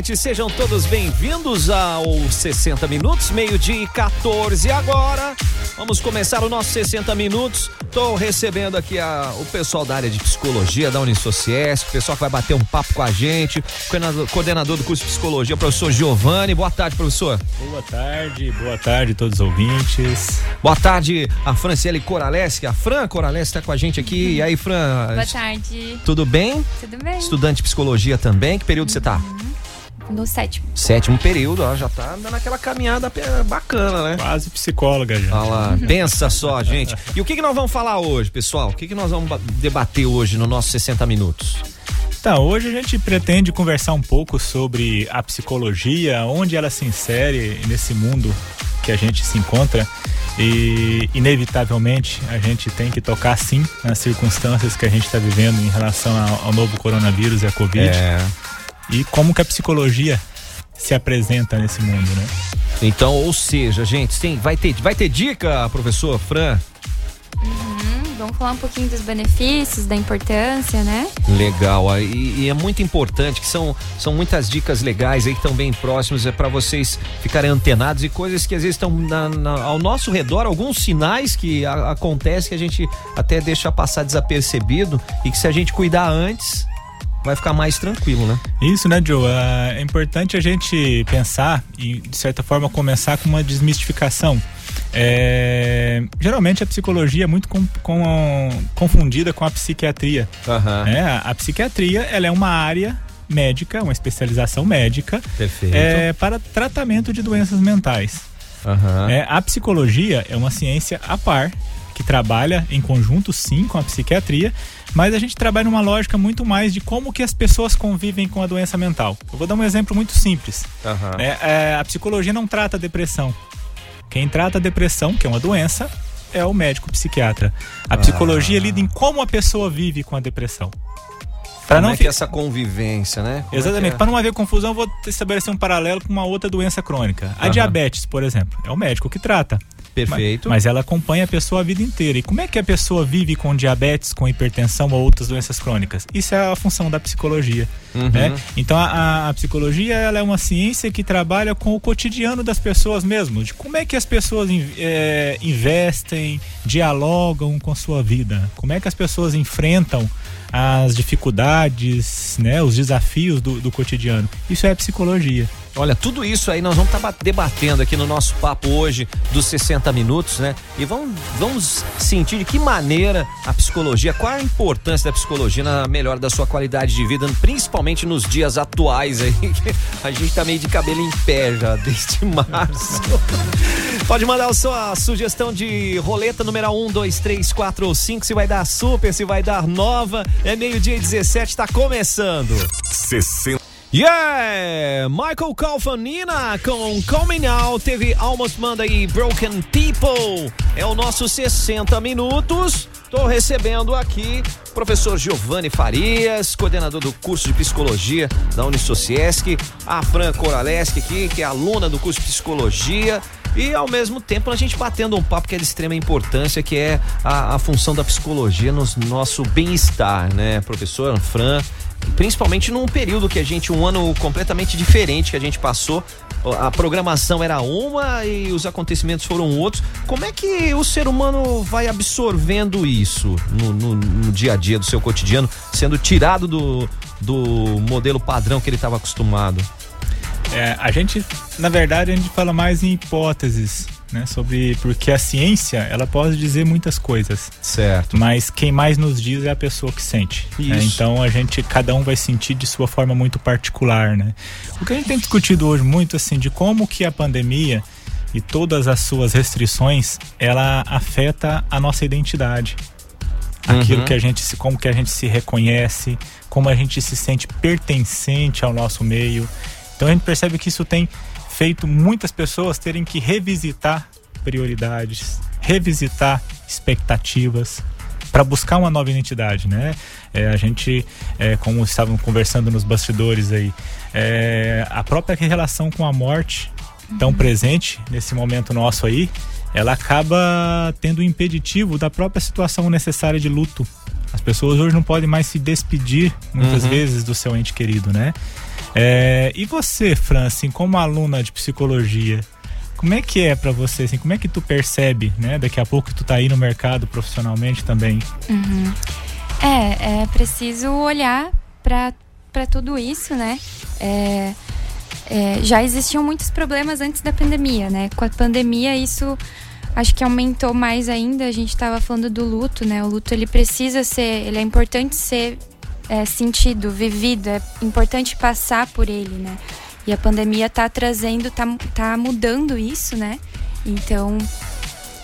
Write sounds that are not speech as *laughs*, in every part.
gente, sejam todos bem-vindos ao 60 Minutos, meio-dia e 14 agora. Vamos começar o nosso 60 Minutos. Estou recebendo aqui a, o pessoal da área de psicologia da Unisociesc, o pessoal que vai bater um papo com a gente, coordenador, coordenador do curso de psicologia, professor Giovanni. Boa tarde, professor. Boa tarde, boa tarde a todos os ouvintes. Boa tarde, a Franciele Coraleschi. A Fran Coraleschi está com a gente aqui. E aí, Fran? Boa tarde. Tudo bem? Tudo bem. Estudante de psicologia também. Que período você tá? No sétimo. Sétimo período, ó, já tá dando aquela caminhada bacana, né? Quase psicóloga já. Olha lá, pensa só, gente. E o que, que nós vamos falar hoje, pessoal? O que, que nós vamos debater hoje no nosso 60 minutos? Então, hoje a gente pretende conversar um pouco sobre a psicologia, onde ela se insere nesse mundo que a gente se encontra e inevitavelmente a gente tem que tocar sim nas circunstâncias que a gente está vivendo em relação ao, ao, novo coronavírus e a Covid. É. E como que a psicologia se apresenta nesse mundo, né? Então, ou seja, gente, sim, vai ter, vai ter dica, professor Fran? Uhum, vamos falar um pouquinho dos benefícios, da importância, né? Legal, e, e, é muito importante que são, são muitas dicas legais aí que estão bem próximos, é para vocês ficarem antenados e coisas que às vezes estão na, na, ao nosso redor, alguns sinais que acontecem que a gente até deixa passar desapercebido e que se a gente cuidar antes, vai ficar mais tranquilo, né? Isso, né, Joe? É importante a gente pensar e, de certa forma, começar com uma desmistificação. É, geralmente a psicologia é muito com, com, confundida com a psiquiatria. Uhum. A psiquiatria ela é uma área médica, uma especialização médica é, para tratamento de doenças mentais. Uhum. É, a psicologia é uma ciência a par que trabalha em conjunto sim com a psiquiatria, mas a gente trabalha numa lógica muito mais de como que as pessoas convivem com a doença mental. Eu vou dar um exemplo muito simples. Uhum. É, é, a psicologia não trata depressão. Quem trata a depressão, que é uma doença, é o médico psiquiatra. A psicologia ah. lida em como a pessoa vive com a depressão. Para não é que essa convivência, né? Como Exatamente. É é? Para não haver confusão, vou estabelecer um paralelo com uma outra doença crônica. A uhum. diabetes, por exemplo, é o médico que trata. Perfeito. Mas, mas, ela acompanha a pessoa a vida inteira. E como é que a pessoa vive com diabetes, com hipertensão ou outras doenças crônicas? Isso é a função da psicologia. Uhum. Né? Então a, a, psicologia ela é uma ciência que trabalha com o cotidiano das pessoas mesmo. De como é que as pessoas é, investem, dialogam com sua vida. Como é que as pessoas enfrentam as dificuldades, né, os desafios do, do cotidiano. Isso é psicologia. Olha, tudo isso aí nós vamos estar tá debatendo aqui no nosso papo hoje dos 60 minutos, né? E vamos, vamos sentir de que maneira a psicologia, qual a importância da psicologia na melhora da sua qualidade de vida, principalmente nos dias atuais aí, *laughs* que a gente tá meio de cabelo em pé já desde *laughs* março. Pode mandar a sua sugestão de roleta número 1, 2, 3, 4 ou 5, se vai dar super, se vai dar nova. É meio-dia e 17, tá começando. 60 Yeah! Michael Calfanina com Coming Out, teve Almost Monday Broken People. É o nosso 60 minutos. Tô recebendo aqui o professor Giovanni Farias, coordenador do curso de psicologia da Unisociesc, a Fran Coraleschi aqui, que é aluna do curso de psicologia. E ao mesmo tempo a gente batendo um papo que é de extrema importância, que é a, a função da psicologia no nosso bem-estar, né? Professor Fran, principalmente num período que a gente, um ano completamente diferente que a gente passou. A programação era uma e os acontecimentos foram outros. Como é que o ser humano vai absorvendo isso no, no, no dia a dia do seu cotidiano, sendo tirado do, do modelo padrão que ele estava acostumado? É, a gente, na verdade, a gente fala mais em hipóteses né, sobre porque a ciência ela pode dizer muitas coisas, certo? Mas quem mais nos diz é a pessoa que sente. Né? Então a gente cada um vai sentir de sua forma muito particular, né? O que a gente tem discutido hoje muito assim de como que a pandemia e todas as suas restrições ela afeta a nossa identidade, aquilo uhum. que a gente se como que a gente se reconhece, como a gente se sente pertencente ao nosso meio. Então a gente percebe que isso tem feito muitas pessoas terem que revisitar prioridades, revisitar expectativas para buscar uma nova identidade, né? É, a gente, é, como estavam conversando nos bastidores aí, é, a própria relação com a morte tão uhum. presente nesse momento nosso aí, ela acaba tendo um impeditivo da própria situação necessária de luto As pessoas hoje não podem mais se despedir muitas uhum. vezes do seu ente querido, né? É, e você, Fran, assim, como aluna de psicologia, como é que é para você, assim, como é que tu percebe, né? Daqui a pouco tu tá aí no mercado profissionalmente também. Uhum. É, é preciso olhar para tudo isso, né? É, é, já existiam muitos problemas antes da pandemia, né? Com a pandemia isso acho que aumentou mais ainda. A gente estava falando do luto, né? O luto ele precisa ser, ele é importante ser é, sentido, vivido, é importante passar por ele, né? E a pandemia está trazendo, tá, tá mudando isso, né? Então,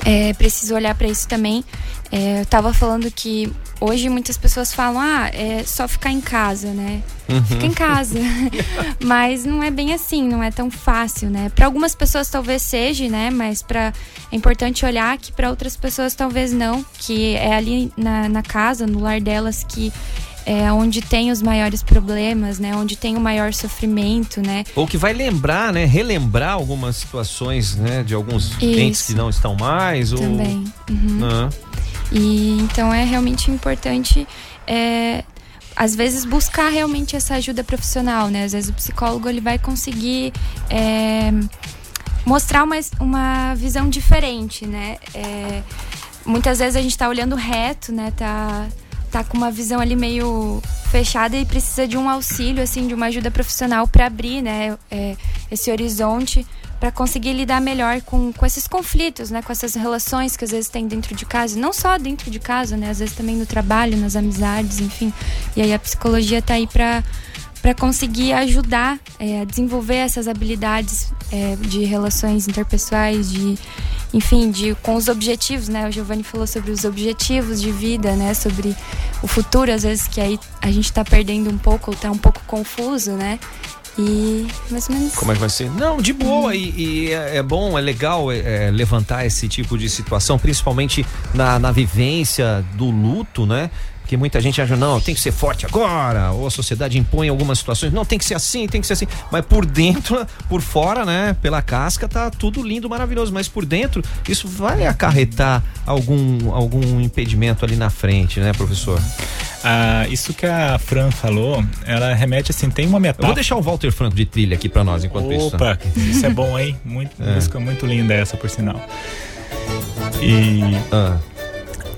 é preciso olhar para isso também. É, eu estava falando que hoje muitas pessoas falam, ah, é só ficar em casa, né? Uhum. Fica em casa. *laughs* mas não é bem assim, não é tão fácil, né? Para algumas pessoas talvez seja, né? Mas para é importante olhar que para outras pessoas talvez não, que é ali na, na casa, no lar delas que é onde tem os maiores problemas, né? Onde tem o maior sofrimento, né? Ou que vai lembrar, né? Relembrar algumas situações, né? De alguns Isso. entes que não estão mais. Também. Ou... Uhum. Uhum. E então é realmente importante. É, às vezes buscar realmente essa ajuda profissional, né? Às vezes o psicólogo ele vai conseguir é, mostrar uma, uma visão diferente, né? É, muitas vezes a gente está olhando reto, né? Tá tá com uma visão ali meio fechada e precisa de um auxílio, assim, de uma ajuda profissional para abrir, né, é, esse horizonte para conseguir lidar melhor com, com esses conflitos, né, com essas relações que às vezes tem dentro de casa, não só dentro de casa, né, às vezes também no trabalho, nas amizades, enfim. E aí a psicologia tá aí para para conseguir ajudar é, a desenvolver essas habilidades é, de relações interpessoais, de enfim, de, com os objetivos, né? O Giovanni falou sobre os objetivos de vida, né? Sobre o futuro, às vezes que aí a gente está perdendo um pouco, está um pouco confuso, né? E mais ou menos. Como é que vai ser? Não, de boa. E, e é, é, bom, é legal é, é, levantar esse tipo de situação, principalmente na, na vivência do luto, né? Porque muita gente acha, não, tem que ser forte agora, ou a sociedade impõe algumas situações, não, tem que ser assim, tem que ser assim. Mas por dentro, por fora, né, pela casca, tá tudo lindo, maravilhoso. Mas por dentro, isso vai acarretar algum, algum impedimento ali na frente, né, professor? Ah, isso que a Fran falou, ela remete assim, tem uma metáfora. Eu vou deixar o Walter Franco de trilha aqui para nós enquanto Opa, isso. Opa, isso é bom, hein? Muito, *laughs* é. música muito linda essa, por sinal. E. Ah.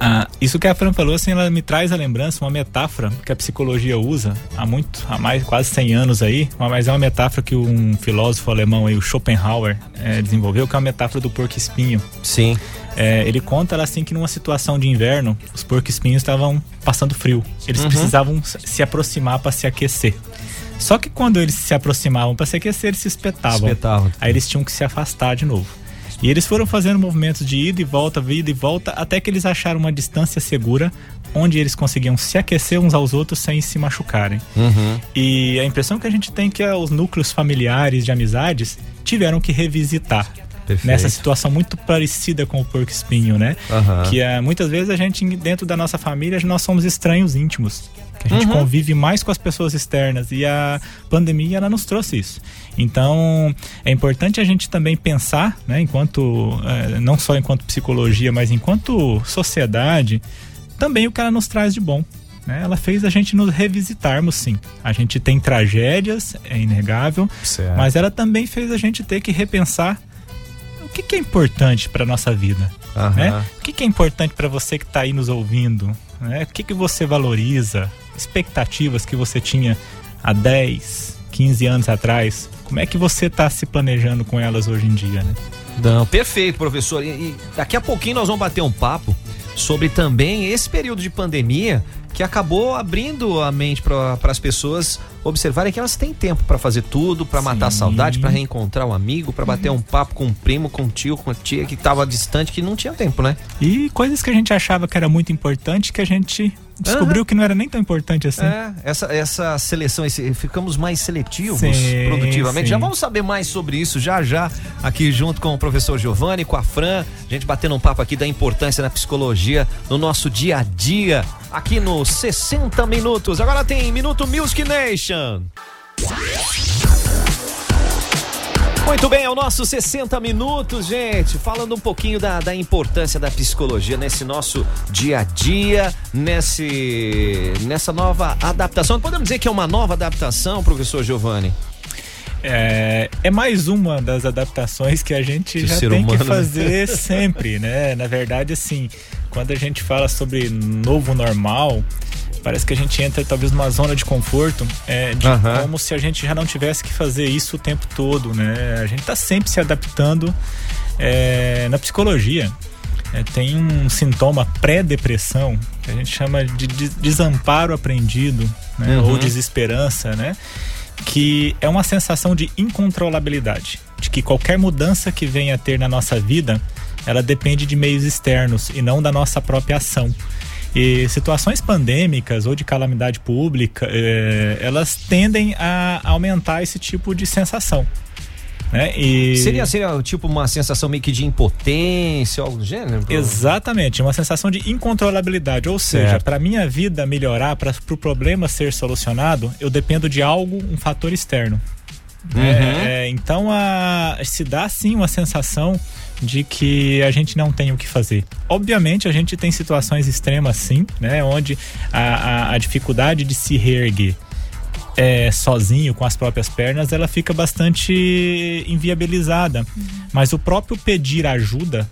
Ah, isso que a Fran falou, assim, ela me traz a lembrança, uma metáfora que a psicologia usa há muito, há mais quase 100 anos aí, mas é uma metáfora que um filósofo alemão aí, o Schopenhauer, é, desenvolveu, que é a metáfora do porco espinho. Sim. É, ele conta assim que numa situação de inverno, os porcos espinhos estavam passando frio. Eles uhum. precisavam se aproximar para se aquecer. Só que quando eles se aproximavam para se aquecer, eles se espetavam. espetavam. Aí eles tinham que se afastar de novo. E eles foram fazendo movimentos de ida e volta, ida e volta, até que eles acharam uma distância segura onde eles conseguiam se aquecer uns aos outros sem se machucarem. Uhum. E a impressão que a gente tem é que os núcleos familiares de amizades tiveram que revisitar. Perfeito. Nessa situação muito parecida com o porco espinho, né? Uhum. Que é, muitas vezes a gente, dentro da nossa família, nós somos estranhos íntimos que a gente uhum. convive mais com as pessoas externas e a pandemia ela nos trouxe isso. Então é importante a gente também pensar, né, enquanto é, não só enquanto psicologia, mas enquanto sociedade, também o que ela nos traz de bom. Né? Ela fez a gente nos revisitarmos, sim. A gente tem tragédias, é inegável, certo. mas ela também fez a gente ter que repensar o que, que é importante para nossa vida. Uhum. Né? O que, que é importante para você que está aí nos ouvindo? Né? O que, que você valoriza? expectativas que você tinha há 10, 15 anos atrás, como é que você está se planejando com elas hoje em dia, né? Não, perfeito, professor. E, e daqui a pouquinho nós vamos bater um papo sobre também esse período de pandemia que acabou abrindo a mente para as pessoas observarem que elas têm tempo para fazer tudo, para matar a saudade, para reencontrar um amigo, para bater um papo com um primo, com um tio, com a tia que estava distante, que não tinha tempo, né? E coisas que a gente achava que era muito importante que a gente descobriu uhum. que não era nem tão importante assim. É, essa, essa seleção, esse, ficamos mais seletivos sim, produtivamente. Sim. Já vamos saber mais sobre isso já já, aqui junto com o professor Giovanni, com a Fran, a gente batendo um papo aqui da importância da psicologia no nosso dia a dia, aqui no 60 Minutos. Agora tem Minuto Music Nation. Muito bem, é o nosso 60 minutos, gente. Falando um pouquinho da, da importância da psicologia nesse nosso dia a dia, nesse, nessa nova adaptação. Podemos dizer que é uma nova adaptação, professor Giovanni? É, é mais uma das adaptações que a gente já tem humano, que né? fazer né? *laughs* sempre, né? Na verdade, assim, quando a gente fala sobre novo normal, Parece que a gente entra talvez numa zona de conforto, é, de uhum. como se a gente já não tivesse que fazer isso o tempo todo, né? A gente está sempre se adaptando. É, na psicologia, é, tem um sintoma pré-depressão que a gente chama de desamparo aprendido, né? Uhum. Ou desesperança, né? Que é uma sensação de incontrolabilidade, de que qualquer mudança que venha a ter na nossa vida, ela depende de meios externos e não da nossa própria ação. E situações pandêmicas ou de calamidade pública, eh, elas tendem a aumentar esse tipo de sensação. Né? E... Seria, seria tipo uma sensação meio que de impotência, algo do gênero? Exatamente, uma sensação de incontrolabilidade. Ou seja, para minha vida melhorar, para o pro problema ser solucionado, eu dependo de algo, um fator externo. Uhum. É, é, então a, se dá sim uma sensação de que a gente não tem o que fazer. Obviamente a gente tem situações extremas sim, né, onde a, a, a dificuldade de se reerguer é, sozinho com as próprias pernas ela fica bastante inviabilizada. Uhum. Mas o próprio pedir ajuda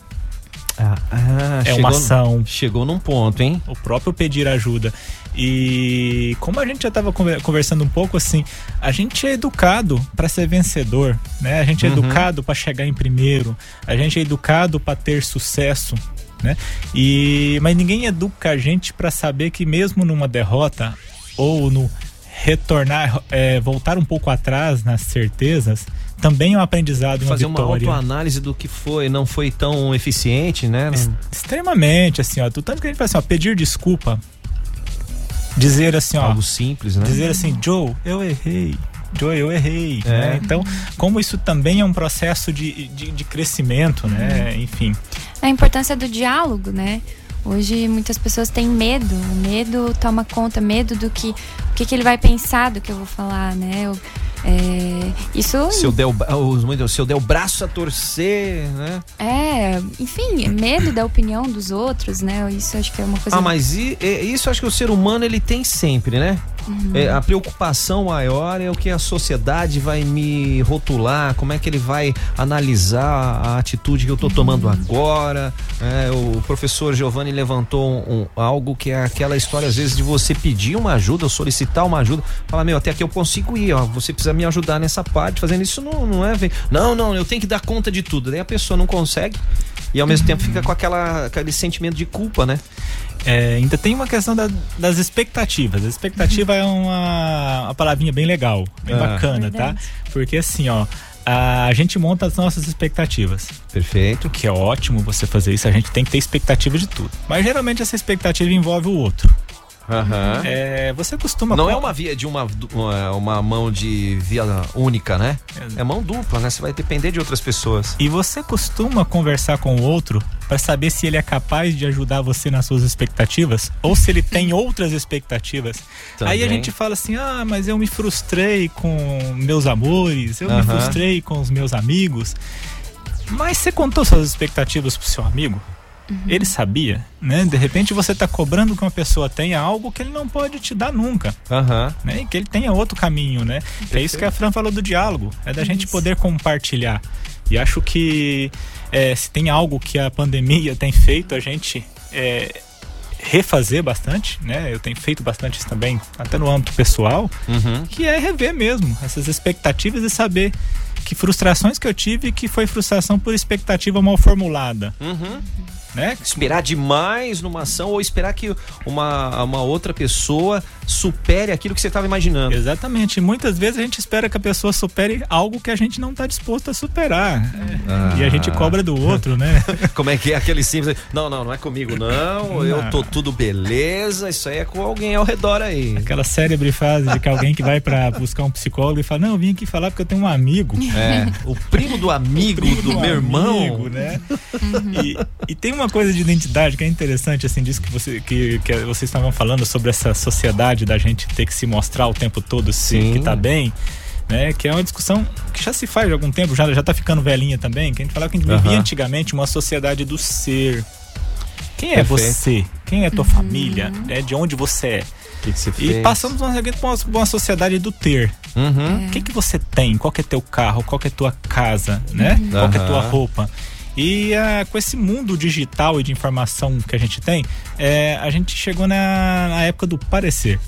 ah, ah, é chegou, uma ação. Chegou num ponto, hein? O próprio pedir ajuda. E como a gente já estava conversando um pouco assim, a gente é educado para ser vencedor, né? A gente é uhum. educado para chegar em primeiro, a gente é educado para ter sucesso, né? E mas ninguém educa a gente para saber que mesmo numa derrota ou no retornar, é, voltar um pouco atrás nas certezas, também é um aprendizado uma Fazer vitória. uma autoanálise do que foi, não foi tão eficiente, né? Extremamente, assim, ó. Tanto que a gente faz assim, ó, pedir desculpa. Dizer assim, ó. Algo simples, né? Dizer assim, Joe, eu errei. Joe, eu errei. É. Né? Então, como isso também é um processo de, de, de crescimento, né? Uhum. Enfim. A importância do diálogo, né? Hoje muitas pessoas têm medo, o medo toma conta, medo do que, o que, que ele vai pensar do que eu vou falar, né? Eu, é, isso. Se eu, der o, se eu der o braço a torcer, né? É, enfim, medo da opinião dos outros, né? Isso acho que é uma coisa. Ah, mas e, isso acho que o ser humano ele tem sempre, né? Uhum. É, a preocupação maior é o que a sociedade vai me rotular, como é que ele vai analisar a atitude que eu estou tomando uhum. agora. É, o professor Giovanni levantou um, um, algo que é aquela história, às vezes, de você pedir uma ajuda, solicitar uma ajuda, falar, meu, até aqui eu consigo ir, ó, você precisa me ajudar nessa parte, fazendo isso não, não é. Não, não, eu tenho que dar conta de tudo. Daí a pessoa não consegue e ao mesmo uhum. tempo fica com aquela, aquele sentimento de culpa, né? É, ainda tem uma questão da, das expectativas. A expectativa é uma, uma palavrinha bem legal, bem ah. bacana, tá? Porque assim, ó, a gente monta as nossas expectativas. Perfeito. Que é ótimo você fazer isso, a gente tem que ter expectativa de tudo. Mas geralmente essa expectativa envolve o outro. Uhum. É, você costuma. Não é uma via de uma, uma, uma mão de via única, né? É mão dupla, né? Você vai depender de outras pessoas. E você costuma conversar com o outro para saber se ele é capaz de ajudar você nas suas expectativas ou se ele tem *laughs* outras expectativas. Também. Aí a gente fala assim: ah, mas eu me frustrei com meus amores, eu uhum. me frustrei com os meus amigos. Mas você contou suas expectativas pro seu amigo? Uhum. Ele sabia, né? De repente você está cobrando que uma pessoa tenha algo que ele não pode te dar nunca, uhum. né? E que ele tenha outro caminho, né? É isso que a Fran falou do diálogo, é da isso. gente poder compartilhar. E acho que é, se tem algo que a pandemia tem feito a gente é, refazer bastante, né? Eu tenho feito bastante isso também, até no âmbito pessoal, uhum. que é rever mesmo essas expectativas e saber que frustrações que eu tive que foi frustração por expectativa mal formulada. Uhum né? Esperar demais numa ação ou esperar que uma, uma outra pessoa supere aquilo que você estava imaginando. Exatamente. Muitas vezes a gente espera que a pessoa supere algo que a gente não está disposto a superar. Ah. E a gente cobra do outro, né? *laughs* Como é que é aquele simples? Não, não, não é comigo, não. não. Eu tô tudo beleza. Isso aí é com alguém ao redor aí. Aquela célebre frase de que alguém que vai para buscar um psicólogo e fala: Não, eu vim aqui falar porque eu tenho um amigo. É. O primo do *laughs* amigo primo do, do, meu irmão. Amigo, né? *laughs* E, e tem uma coisa de identidade que é interessante, assim, disso que, você, que, que vocês estavam falando sobre essa sociedade da gente ter que se mostrar o tempo todo se, que tá bem. né? Que é uma discussão que já se faz há algum tempo, já, já tá ficando velhinha também, que a gente falava que a gente vivia uhum. antigamente uma sociedade do ser. Quem é Perfeito. você? Quem é tua uhum. família? É De onde você é? Que que você e passamos uma, uma sociedade do ter. Uhum. O que, que você tem? Qual que é teu carro? Qual que é tua casa? Né? Uhum. Qual que é tua roupa? E uh, com esse mundo digital e de informação que a gente tem, é, a gente chegou na, na época do parecer.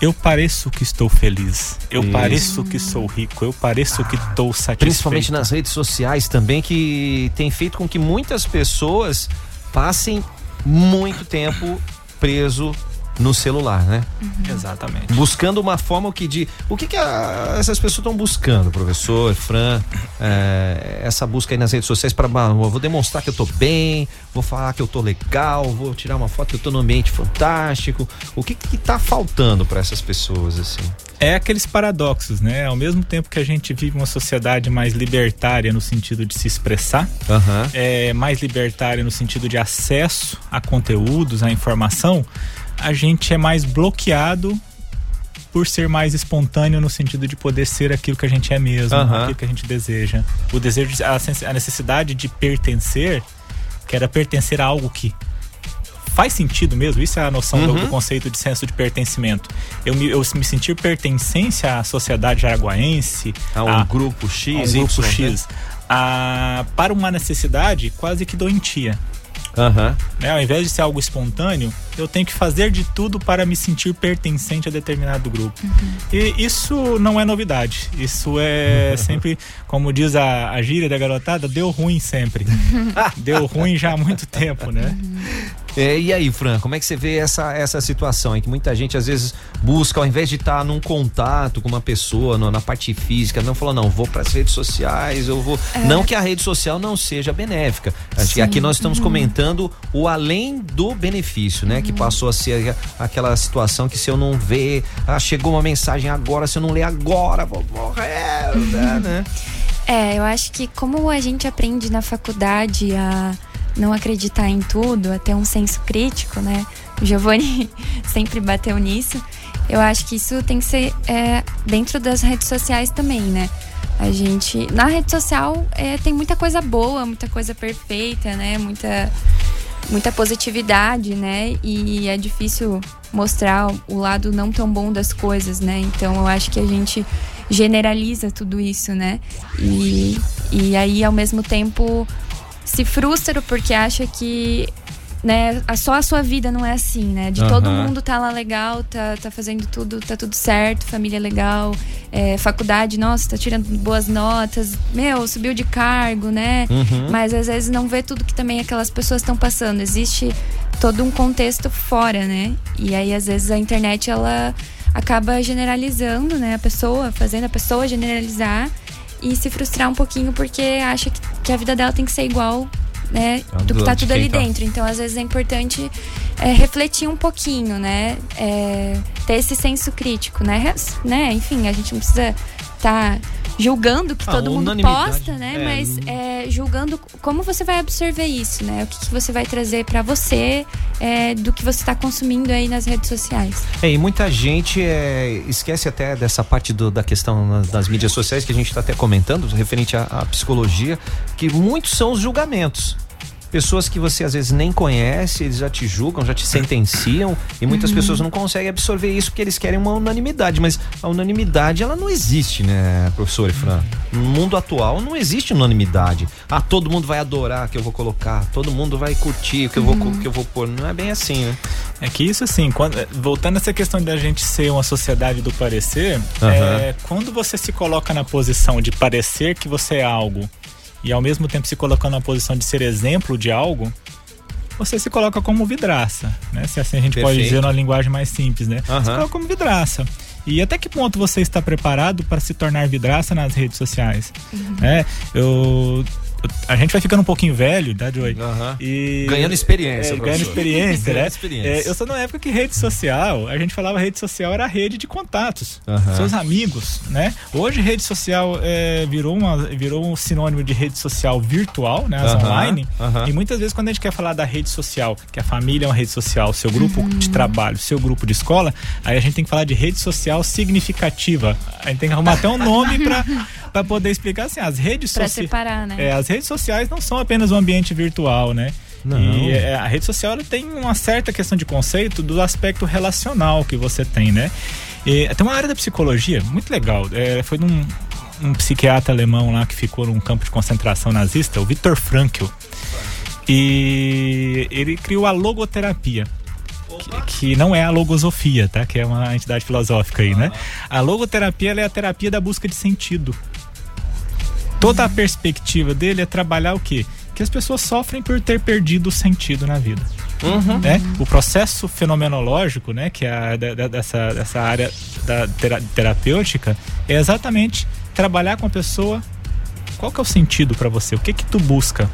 Eu pareço que estou feliz. Eu Isso. pareço que sou rico. Eu pareço que estou satisfeito. Principalmente nas redes sociais também, que tem feito com que muitas pessoas passem muito tempo preso no celular, né? Uhum. Exatamente. Buscando uma forma que de. O que, que a, essas pessoas estão buscando, professor, Fran? É, essa busca aí nas redes sociais para vou demonstrar que eu tô bem, vou falar que eu tô legal, vou tirar uma foto que eu tô num ambiente fantástico. O que que tá faltando para essas pessoas assim? É aqueles paradoxos, né? Ao mesmo tempo que a gente vive uma sociedade mais libertária no sentido de se expressar, uhum. é mais libertária no sentido de acesso a conteúdos, a informação a gente é mais bloqueado por ser mais espontâneo no sentido de poder ser aquilo que a gente é mesmo, uhum. aquilo que a gente deseja. O desejo, a necessidade de pertencer, que era pertencer a algo que faz sentido mesmo, isso é a noção uhum. do, do, conceito de senso de pertencimento. Eu me, eu me sentir pertencência à sociedade jaraguaense, a um a, grupo X, a um grupo y, X, né? a, para uma necessidade quase que doentia. Uhum. Né? Ao invés de ser algo espontâneo, eu tenho que fazer de tudo para me sentir pertencente a determinado grupo. Uhum. E isso não é novidade. Isso é *laughs* sempre, como diz a, a gíria da garotada, deu ruim sempre. *laughs* deu ruim já há muito tempo, né? É, e aí, Fran, como é que você vê essa, essa situação em que muita gente às vezes busca, ao invés de estar num contato com uma pessoa, no, na parte física, não fala, não, vou para as redes sociais, eu vou. É. Não que a rede social não seja benéfica. Acho que aqui nós estamos uhum. comentando o além do benefício, né? Uhum. Que passou a ser aquela situação que se eu não ver, ah, chegou uma mensagem agora, se eu não ler agora, vou morrer, uhum. né? *laughs* É, eu acho que como a gente aprende na faculdade a não acreditar em tudo, a ter um senso crítico, né? O Giovanni *laughs* sempre bateu nisso. Eu acho que isso tem que ser é, dentro das redes sociais também, né? A gente. Na rede social é, tem muita coisa boa, muita coisa perfeita, né? Muita, muita positividade, né? E é difícil mostrar o lado não tão bom das coisas, né? Então eu acho que a gente generaliza tudo isso, né? E, e aí, ao mesmo tempo, se frustra porque acha que né, só a sua vida não é assim, né? De uhum. todo mundo tá lá legal, tá, tá fazendo tudo, tá tudo certo, família legal, é, faculdade, nossa, tá tirando boas notas, meu, subiu de cargo, né? Uhum. Mas às vezes não vê tudo que também aquelas pessoas estão passando. Existe todo um contexto fora, né? E aí às vezes a internet ela acaba generalizando, né? A pessoa, fazendo a pessoa generalizar e se frustrar um pouquinho porque acha que, que a vida dela tem que ser igual né, é do que tá tudo ali tá. dentro. Então, às vezes é importante é, refletir um pouquinho, né, é, ter esse senso crítico, né, né, enfim, a gente não precisa tá julgando que ah, todo mundo posta, né? É, mas é, julgando como você vai absorver isso, né? O que, que você vai trazer para você é, do que você está consumindo aí nas redes sociais. É, e muita gente é, esquece até dessa parte do, da questão nas, das mídias sociais que a gente está até comentando, referente à, à psicologia, que muitos são os julgamentos pessoas que você às vezes nem conhece, eles já te julgam, já te sentenciam e muitas uhum. pessoas não conseguem absorver isso porque eles querem uma unanimidade, mas a unanimidade ela não existe, né, professor Fran? No mundo atual não existe unanimidade. Ah, todo mundo vai adorar que eu vou colocar, todo mundo vai curtir o que eu vou uhum. que eu vou pôr, não é bem assim, né? É que isso assim, quando, voltando a essa questão da gente ser uma sociedade do parecer, uhum. é, quando você se coloca na posição de parecer que você é algo e ao mesmo tempo se colocando na posição de ser exemplo de algo, você se coloca como vidraça, né? Se assim a gente Perfeito. pode dizer numa linguagem mais simples, né? Uhum. Você coloca como vidraça. E até que ponto você está preparado para se tornar vidraça nas redes sociais? Uhum. É, eu a gente vai ficando um pouquinho velho, tá, Joey? Uhum. E, ganhando experiência, é, Ganhando experiência, né? experiência. É, eu sou numa época que rede social, a gente falava rede social era rede de contatos, uhum. seus amigos, né? Hoje rede social é, virou, uma, virou um sinônimo de rede social virtual, né? As uhum. online. E muitas vezes quando a gente quer falar da rede social, que a família é uma rede social, seu grupo de trabalho, seu grupo de escola, aí a gente tem que falar de rede social significativa. A gente tem que arrumar até um nome para *laughs* para poder explicar assim, as redes sociais. separar, né? É, as redes sociais não são apenas um ambiente virtual, né? Não. E é, a rede social tem uma certa questão de conceito do aspecto relacional que você tem, né? E, tem uma área da psicologia muito legal. É, foi num um psiquiatra alemão lá que ficou num campo de concentração nazista, o Viktor Frankl. E ele criou a logoterapia. Que, que, não é a logosofia, tá? Que é uma entidade filosófica aí, né? A logoterapia é a terapia da busca de sentido toda a perspectiva dele é trabalhar o quê? Que as pessoas sofrem por ter perdido o sentido na vida. Uhum. Né? O processo fenomenológico, né, que é a, da, dessa, dessa área da terapêutica, é exatamente trabalhar com a pessoa. Qual que é o sentido para você? O que que tu busca?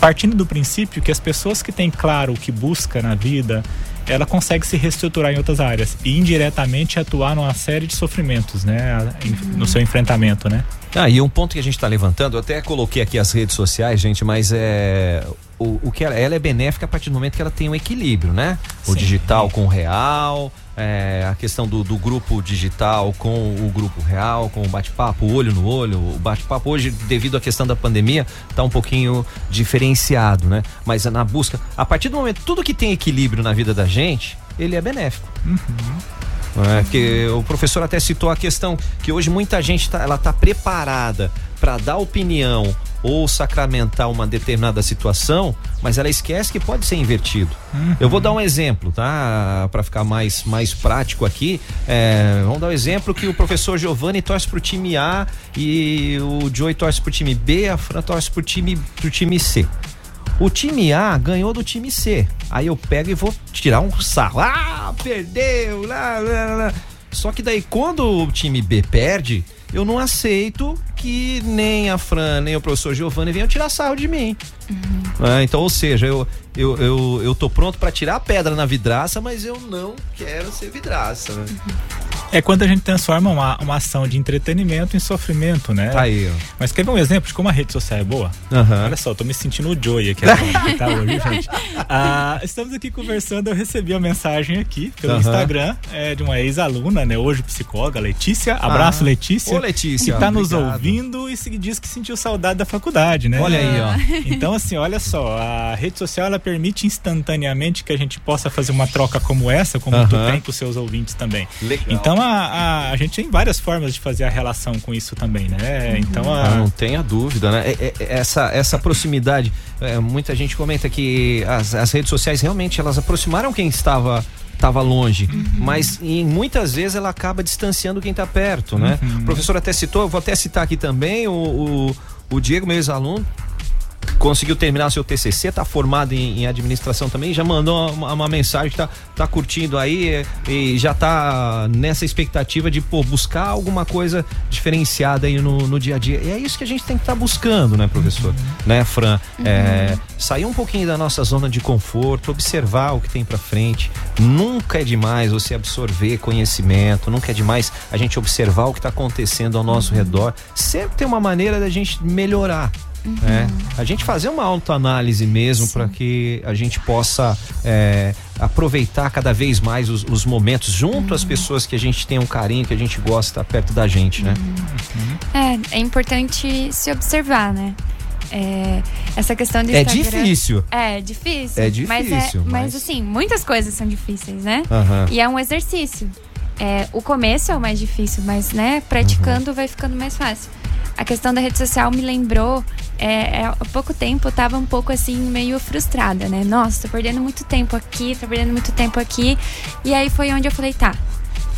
Partindo do princípio que as pessoas que têm claro o que busca na vida, ela consegue se reestruturar em outras áreas e indiretamente atuar numa série de sofrimentos, né, no seu enfrentamento, né? Ah, e um ponto que a gente está levantando, eu até coloquei aqui as redes sociais, gente, mas é o, o que ela, ela, é benéfica a partir do momento que ela tem um equilíbrio, né? O Sim. digital com o real, é, a questão do, do, grupo digital com o grupo real, com o bate-papo, olho no olho. O bate-papo hoje, devido à questão da pandemia, está um pouquinho diferenciado, né? Mas na busca, a partir do momento, tudo que tem equilíbrio na vida da gente, ele é benéfico. Uhum. É, que o professor até citou a questão que hoje muita gente tá, ela está preparada para dar opinião ou sacramentar uma determinada situação, mas ela esquece que pode ser invertido. Uhum. Eu vou dar um exemplo, tá? Para ficar mais, mais prático aqui, é, vamos dar um exemplo que o professor Giovanni torce pro time A e o Joey torce pro time B, a Fran torce pro time, pro time C. O time A ganhou do time C. Aí eu pego e vou tirar um sarro. Ah, perdeu! Lá, lá, lá. Só que daí quando o time B perde, eu não aceito que nem a Fran, nem o professor Giovanni venham tirar sarro de mim. Uhum. É, então, ou seja, eu, eu, eu, eu tô pronto para tirar a pedra na vidraça, mas eu não quero ser vidraça. Né? Uhum. É quando a gente transforma uma, uma ação de entretenimento em sofrimento, né? Tá aí, ó. Mas quer ver um exemplo de como a rede social é boa? Uhum. Olha só, eu tô me sentindo o Joey aqui agora, *laughs* tá hoje, gente. Ah, estamos aqui conversando, eu recebi uma mensagem aqui pelo uhum. Instagram é, de uma ex-aluna, né? Hoje psicóloga, Letícia. Abraço, ah. Letícia. Ô, Letícia. Que tá nos ouvindo e diz que sentiu saudade da faculdade, né? Olha aí, ó. *laughs* Então, assim, olha só, a rede social ela permite instantaneamente que a gente possa fazer uma troca como essa, como uhum. tu tem com os seus ouvintes também. Legal. Então, a, a, a, gente tem várias formas de fazer a relação com isso também, né? Uhum. Então, a... ah, não tenha dúvida, né? É, é, essa, essa proximidade, é, muita gente comenta que as, as redes sociais realmente elas aproximaram quem estava estava longe, uhum. mas em, muitas vezes ela acaba distanciando quem está perto, né? Uhum. O professor até citou, eu vou até citar aqui também o, o, o Diego, meu ex-aluno, conseguiu terminar seu TCC, tá formado em, em administração também, já mandou uma, uma, mensagem, tá, tá curtindo aí e, já tá nessa expectativa de pô, buscar alguma coisa diferenciada aí no, no dia a dia. E é isso que a gente tem que estar tá buscando, né, professor? Uhum. Né, Fran? Uhum. É, sair um pouquinho da nossa zona de conforto, observar o que tem para frente. Nunca é demais você absorver conhecimento, nunca é demais a gente observar o que está acontecendo ao nosso uhum. redor. Sempre tem uma maneira da gente melhorar. Uhum. Né? A gente fazer uma autoanálise mesmo para que a gente possa é, aproveitar cada vez mais os, os momentos junto uhum. às pessoas que a gente tem um carinho, que a gente gosta perto da gente, né? Uhum. É, é importante se observar, né? É, essa questão de É difícil. É difícil. É difícil. Mas, é, mas... mas assim, muitas coisas são difíceis, né? Uhum. E é um exercício. É, o começo é o mais difícil, mas né, praticando uhum. vai ficando mais fácil a questão da rede social me lembrou. É, é, há pouco tempo eu tava um pouco assim, meio frustrada, né? Nossa, tô perdendo muito tempo aqui, tô perdendo muito tempo aqui. E aí foi onde eu falei, tá,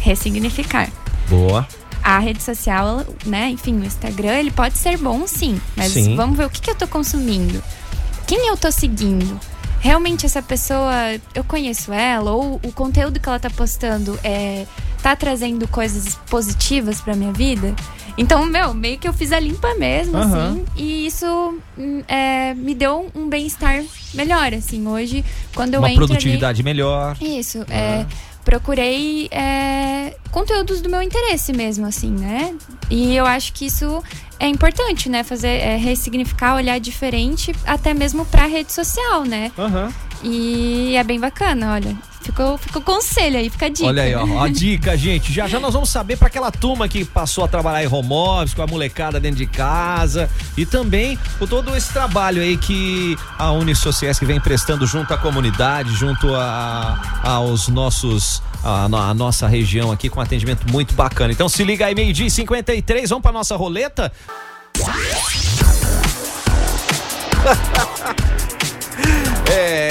ressignificar. Boa. A rede social, né? Enfim, o Instagram, ele pode ser bom sim, mas sim. vamos ver o que, que eu tô consumindo. Quem eu tô seguindo? Realmente essa pessoa, eu conheço ela, ou o conteúdo que ela tá postando é tá trazendo coisas positivas para minha vida? Então, meu, meio que eu fiz a limpa mesmo, uhum. assim. E isso hum, é, me deu um bem-estar melhor, assim. Hoje, quando eu Uma entro produtividade ali, melhor. Isso, uhum. é procurei é, conteúdos do meu interesse mesmo, assim, né? E eu acho que isso é importante, né? Fazer, é, ressignificar, olhar diferente, até mesmo pra rede social, né? Uhum. E é bem bacana, olha. Ficou, ficou conselho aí, fica a dica. Olha aí, ó, a dica, gente. Já já nós vamos saber para aquela turma que passou a trabalhar em home office, com a molecada dentro de casa e também por todo esse trabalho aí que a Unisociesc vem prestando junto à comunidade, junto a, aos nossos a, a, nossa região aqui com atendimento muito bacana. Então se liga aí, meio-dia e 53, vamos para nossa roleta? *laughs* é,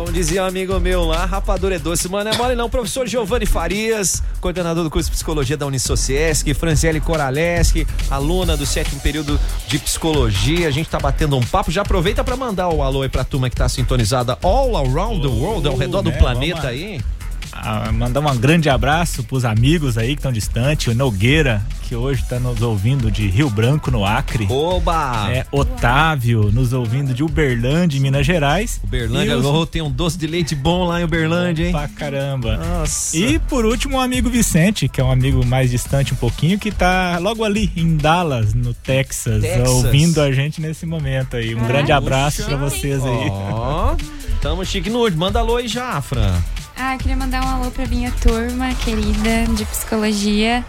como dizia um amigo meu lá, rapadura é doce. Mano, é mole não. Professor Giovanni Farias, coordenador do curso de Psicologia da Unisociesc, Franciele Coraleschi, aluna do sétimo período de Psicologia. A gente tá batendo um papo. Já aproveita para mandar o alô aí pra turma que tá sintonizada all around the world, ao redor do né, planeta aí mandar um grande abraço pros amigos aí que estão distantes, o Nogueira, que hoje está nos ouvindo de Rio Branco, no Acre. Oba! É, Otávio, nos ouvindo de Uberlândia, Minas Gerais. Uberlândia, os... oh, tem um doce de leite bom lá em Uberlândia, hein? Pra caramba. Nossa. E por último, o um amigo Vicente, que é um amigo mais distante um pouquinho, que tá logo ali em Dallas, no Texas, Texas. ouvindo a gente nesse momento aí. Um ah, grande abraço para vocês aí. Ó, tamo chique no Manda alô aí já, Fran. Ah, queria mandar um alô pra minha turma querida de psicologia.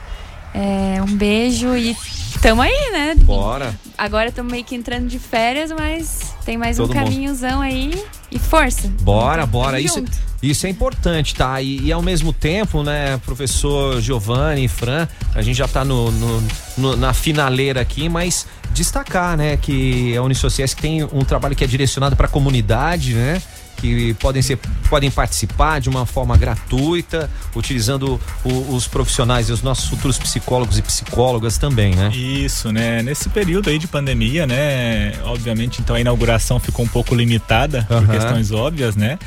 É, um beijo e tamo aí, né? Bora. Agora estamos meio que entrando de férias, mas tem mais Todo um caminhozão aí e força. Bora, bora. Isso, isso é importante, tá? E, e, ao mesmo tempo, né, professor Giovanni e Fran, a gente já tá no, no, no, na finaleira aqui, mas destacar, né, que a Unisociesc tem um trabalho que é direcionado para a comunidade, né? Que podem, ser, podem participar de uma forma gratuita, utilizando o, os profissionais e os nossos futuros psicólogos e psicólogas também, né? Isso, né? Nesse período aí de pandemia, né? Obviamente, então a inauguração ficou um pouco limitada uhum. por questões óbvias, né?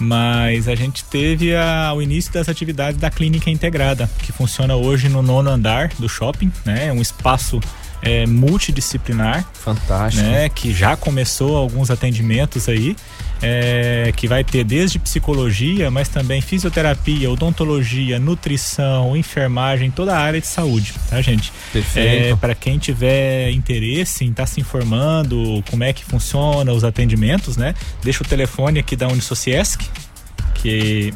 mas a gente teve a, o início das atividades da clínica integrada, que funciona hoje no nono andar do shopping, né? É um espaço é, multidisciplinar. Fantástico. Né? Que já começou alguns atendimentos aí é, que vai ter desde psicologia, mas também fisioterapia, odontologia, nutrição, enfermagem, toda a área de saúde, tá, gente? Perfeito. É, Para quem tiver interesse em estar tá se informando como é que funciona os atendimentos, né? Deixa o telefone aqui da Unisociesc, que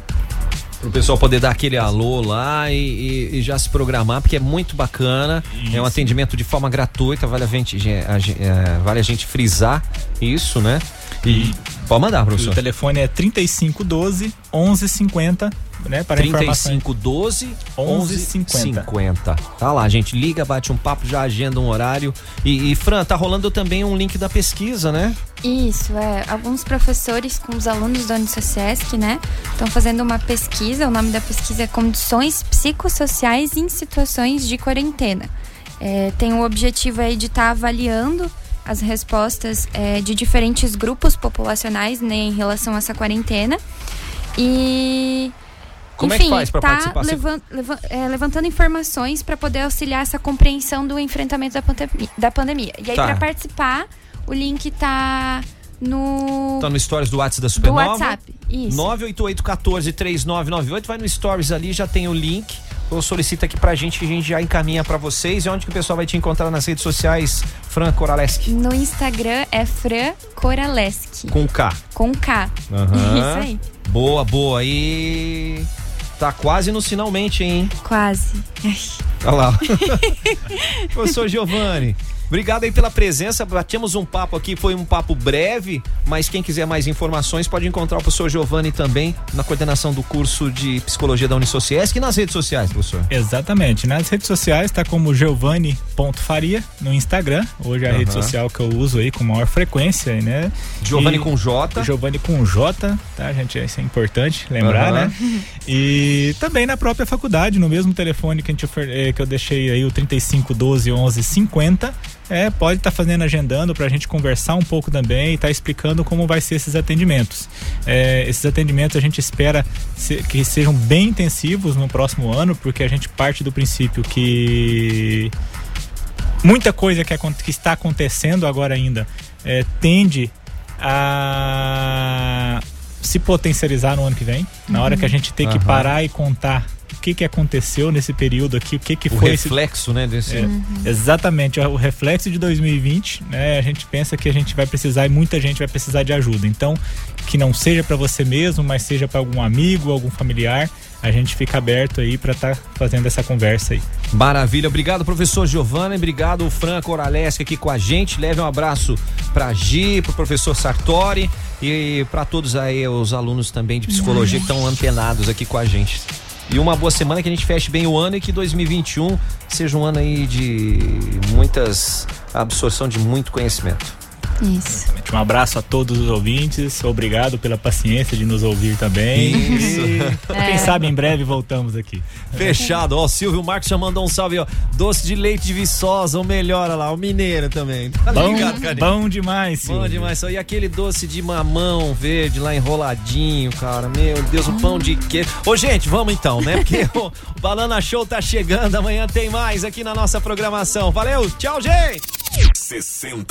o pessoal poder dar aquele alô lá e, e, e, já se programar, porque é muito bacana. Isso. É um atendimento de forma gratuita, vale a gente, a, a, é, vale a gente frisar isso, né? E pode mandar, professor. O telefone é 3512 1150 né? Para 3512 1150. Tá lá, gente. Liga, bate um papo, já agenda um horário. E, e, Fran, tá rolando também um link da pesquisa, né? Isso, é. Alguns professores com os alunos da Unicesesc, né? Estão fazendo uma pesquisa. O nome da pesquisa é Condições Psicossociais em Situações de Quarentena. É, tem o objetivo aí de estar tá avaliando as respostas é, de diferentes grupos populacionais né, em relação a essa quarentena. E como Enfim, é que faz para tá participar? Levant, levant, é, levantando informações para poder auxiliar essa compreensão do enfrentamento da pandemia. Da pandemia. E aí, tá. para participar, o link tá no. Tá no Stories do WhatsApp da Supernova. Do WhatsApp, isso. 988-14-3998. Vai no Stories ali, já tem o link. Ou solicita aqui pra gente que a gente já encaminha para vocês. E onde que o pessoal vai te encontrar nas redes sociais, Fran Coraleski? No Instagram é Fran Coraleski. Com K. Com K. Uhum. *laughs* Isso aí. Boa, boa. E tá quase no finalmente, hein? Quase. Olha lá. *laughs* Professor Giovanni, Obrigado aí pela presença. Batemos um papo aqui, foi um papo breve, mas quem quiser mais informações pode encontrar o professor Giovanni também na coordenação do curso de psicologia da Unisociesc e nas redes sociais, professor. Exatamente. Nas redes sociais está como Giovanni.faria no Instagram. Hoje é a uhum. rede social que eu uso aí com maior frequência, né? Giovanni e com J. Giovanni com J, tá, gente? Isso é importante lembrar, uhum. né? E também na própria faculdade, no mesmo telefone que, a gente, eh, que eu deixei aí, o 3512 1150 é, pode estar tá fazendo, agendando para a gente conversar um pouco também e estar tá explicando como vai ser esses atendimentos. É, esses atendimentos a gente espera que sejam bem intensivos no próximo ano, porque a gente parte do princípio que muita coisa que, que, está acontecendo agora ainda é, tende a se potencializar no ano que vem. Na hora que a gente tem que uhum. parar e contar que, que aconteceu nesse período aqui, o que, que o foi reflexo, esse... né? Desse... É, uhum. Exatamente, o reflexo de 2020, né? A gente pensa que a gente vai precisar e muita gente vai precisar de ajuda. Então, que não seja para você mesmo, mas seja para algum amigo, algum familiar, a gente fica aberto aí para estar tá fazendo essa conversa aí. Maravilha, obrigado professor Giovanni, obrigado Franco Oraleschi aqui com a gente. Leve um abraço para Gi, para o professor Sartori e para todos aí os alunos também de psicologia que estão antenados aqui com a gente. E uma boa semana que a gente feche bem o ano e que 2021 seja um ano aí de muitas absorção de muito conhecimento. Isso. Um abraço a todos os ouvintes. Obrigado pela paciência de nos ouvir também. Isso. *laughs* E, é. Quem sabe em breve voltamos aqui. Fechado. Ó, o Silvio Marcos já mandou um salve, ó. Doce de leite de viçosa, ou melhor, lá, o mineiro também. Tá bom, ligado, Bom demais, Silvio. Bom demais. E aquele doce de mamão verde lá enroladinho, cara. Meu Deus, o pão de queijo. Ô, gente, vamos então, né? Porque *laughs* o, Banana Show tá chegando. Amanhã tem mais aqui na nossa programação. Valeu, tchau, gente! 60